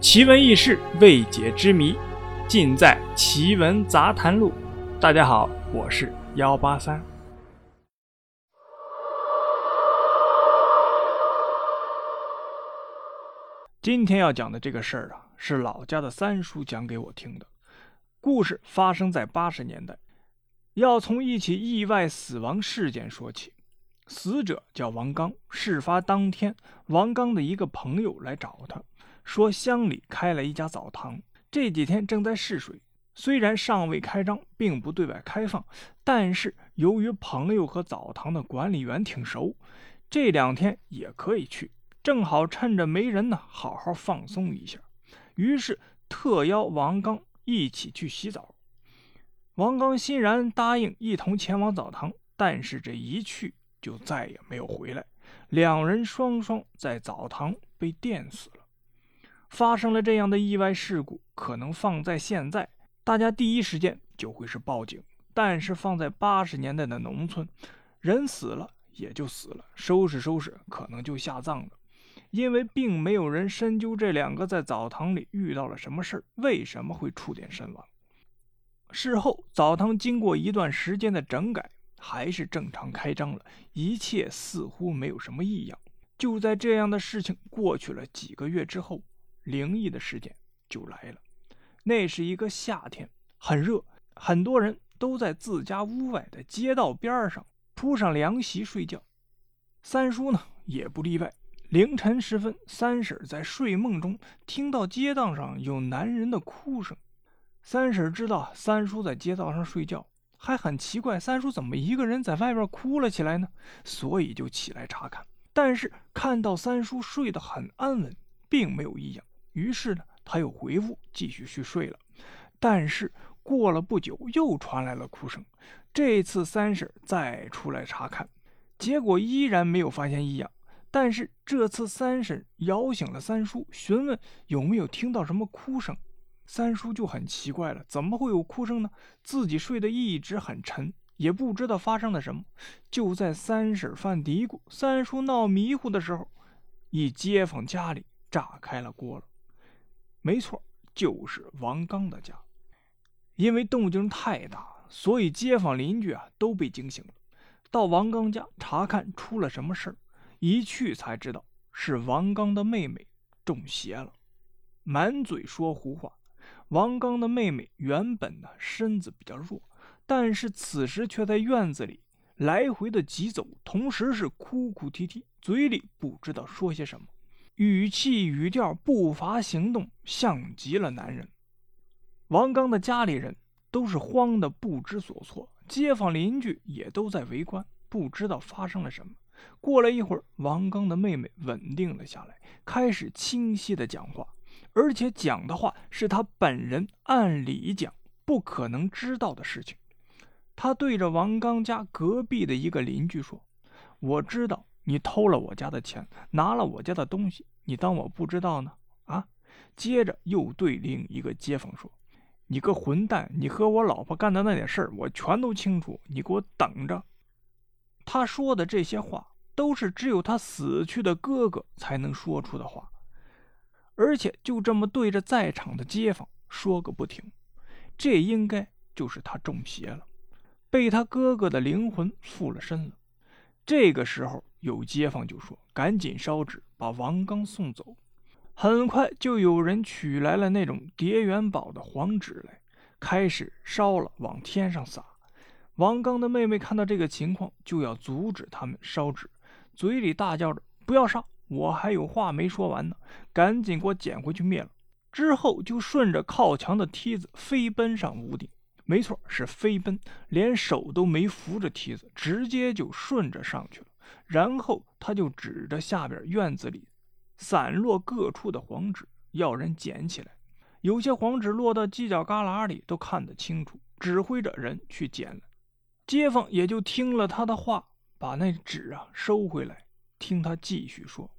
奇闻异事、未解之谜，尽在《奇闻杂谈录》。大家好，我是幺八三。今天要讲的这个事儿啊，是老家的三叔讲给我听的。故事发生在八十年代，要从一起意外死亡事件说起。死者叫王刚。事发当天，王刚的一个朋友来找他。说乡里开了一家澡堂，这几天正在试水，虽然尚未开张，并不对外开放，但是由于朋友和澡堂的管理员挺熟，这两天也可以去，正好趁着没人呢，好好放松一下。于是特邀王刚一起去洗澡。王刚欣然答应，一同前往澡堂，但是这一去就再也没有回来，两人双双在澡堂被电死了。发生了这样的意外事故，可能放在现在，大家第一时间就会是报警。但是放在八十年代的农村，人死了也就死了，收拾收拾可能就下葬了，因为并没有人深究这两个在澡堂里遇到了什么事儿，为什么会触电身亡。事后，澡堂经过一段时间的整改，还是正常开张了，一切似乎没有什么异样。就在这样的事情过去了几个月之后。灵异的事件就来了。那是一个夏天，很热，很多人都在自家屋外的街道边上铺上凉席睡觉。三叔呢也不例外。凌晨时分，三婶在睡梦中听到街道上有男人的哭声。三婶知道三叔在街道上睡觉，还很奇怪三叔怎么一个人在外边哭了起来呢？所以就起来查看。但是看到三叔睡得很安稳，并没有异样。于是呢，他又回屋继续去睡了。但是过了不久，又传来了哭声。这次三婶再出来查看，结果依然没有发现异样。但是这次三婶摇醒了三叔，询问有没有听到什么哭声。三叔就很奇怪了，怎么会有哭声呢？自己睡得一直很沉，也不知道发生了什么。就在三婶犯嘀咕、三叔闹迷糊的时候，一街坊家里炸开了锅了。没错，就是王刚的家。因为动静太大，所以街坊邻居啊都被惊醒了。到王刚家查看出了什么事儿，一去才知道是王刚的妹妹中邪了，满嘴说胡话。王刚的妹妹原本呢身子比较弱，但是此时却在院子里来回的疾走，同时是哭哭啼啼，嘴里不知道说些什么。语气、语调、步伐、行动，像极了男人。王刚的家里人都是慌得不知所措，街坊邻居也都在围观，不知道发生了什么。过了一会儿，王刚的妹妹稳定了下来，开始清晰的讲话，而且讲的话是他本人按理讲不可能知道的事情。他对着王刚家隔壁的一个邻居说：“我知道。”你偷了我家的钱，拿了我家的东西，你当我不知道呢？啊！接着又对另一个街坊说：“你个混蛋，你和我老婆干的那点事儿，我全都清楚，你给我等着。”他说的这些话，都是只有他死去的哥哥才能说出的话，而且就这么对着在场的街坊说个不停。这应该就是他中邪了，被他哥哥的灵魂附了身了。这个时候。有街坊就说：“赶紧烧纸，把王刚送走。”很快就有人取来了那种叠元宝的黄纸来，开始烧了，往天上撒。王刚的妹妹看到这个情况，就要阻止他们烧纸，嘴里大叫着：“不要烧，我还有话没说完呢！赶紧给我捡回去灭了！”之后就顺着靠墙的梯子飞奔上屋顶。没错，是飞奔，连手都没扶着梯子，直接就顺着上去了。然后他就指着下边院子里散落各处的黄纸，要人捡起来。有些黄纸落到犄角旮旯里，都看得清楚，指挥着人去捡了。街坊也就听了他的话，把那纸啊收回来。听他继续说：“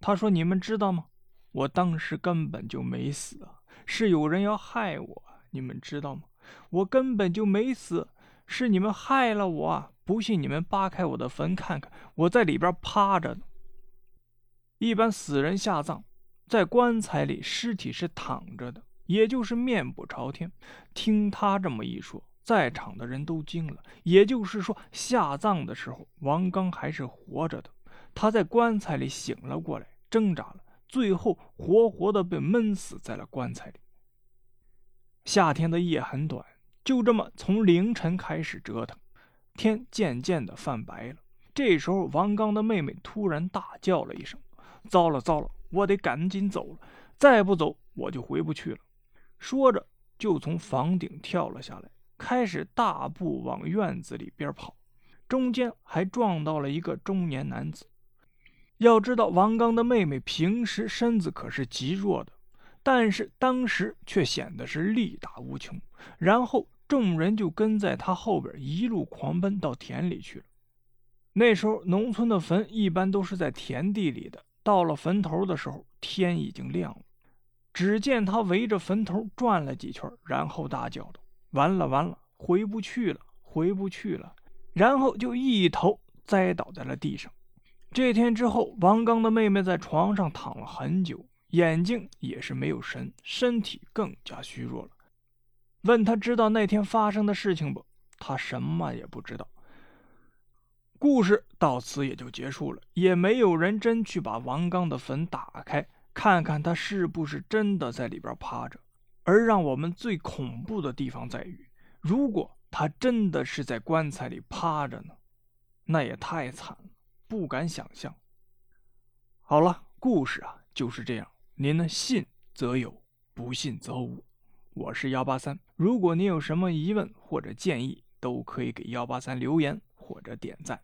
他说你们知道吗？我当时根本就没死啊，是有人要害我。你们知道吗？我根本就没死，是你们害了我。”不信你们扒开我的坟看看，我在里边趴着呢。一般死人下葬，在棺材里，尸体是躺着的，也就是面部朝天。听他这么一说，在场的人都惊了。也就是说，下葬的时候，王刚还是活着的。他在棺材里醒了过来，挣扎了，最后活活的被闷死在了棺材里。夏天的夜很短，就这么从凌晨开始折腾，天渐渐的泛白了。这时候，王刚的妹妹突然大叫了一声：“糟了糟了，我得赶紧走了，再不走我就回不去了。”说着，就从房顶跳了下来，开始大步往院子里边跑，中间还撞到了一个中年男子。要知道，王刚的妹妹平时身子可是极弱的。但是当时却显得是力大无穷，然后众人就跟在他后边一路狂奔到田里去了。那时候农村的坟一般都是在田地里的，到了坟头的时候，天已经亮了。只见他围着坟头转了几圈，然后大叫道：“完了完了，回不去了，回不去了！”然后就一头栽倒在了地上。这天之后，王刚的妹妹在床上躺了很久。眼睛也是没有神，身体更加虚弱了。问他知道那天发生的事情不？他什么也不知道。故事到此也就结束了，也没有人真去把王刚的坟打开，看看他是不是真的在里边趴着。而让我们最恐怖的地方在于，如果他真的是在棺材里趴着呢？那也太惨了，不敢想象。好了，故事啊就是这样。您呢？信则有，不信则无。我是幺八三，如果您有什么疑问或者建议，都可以给幺八三留言或者点赞。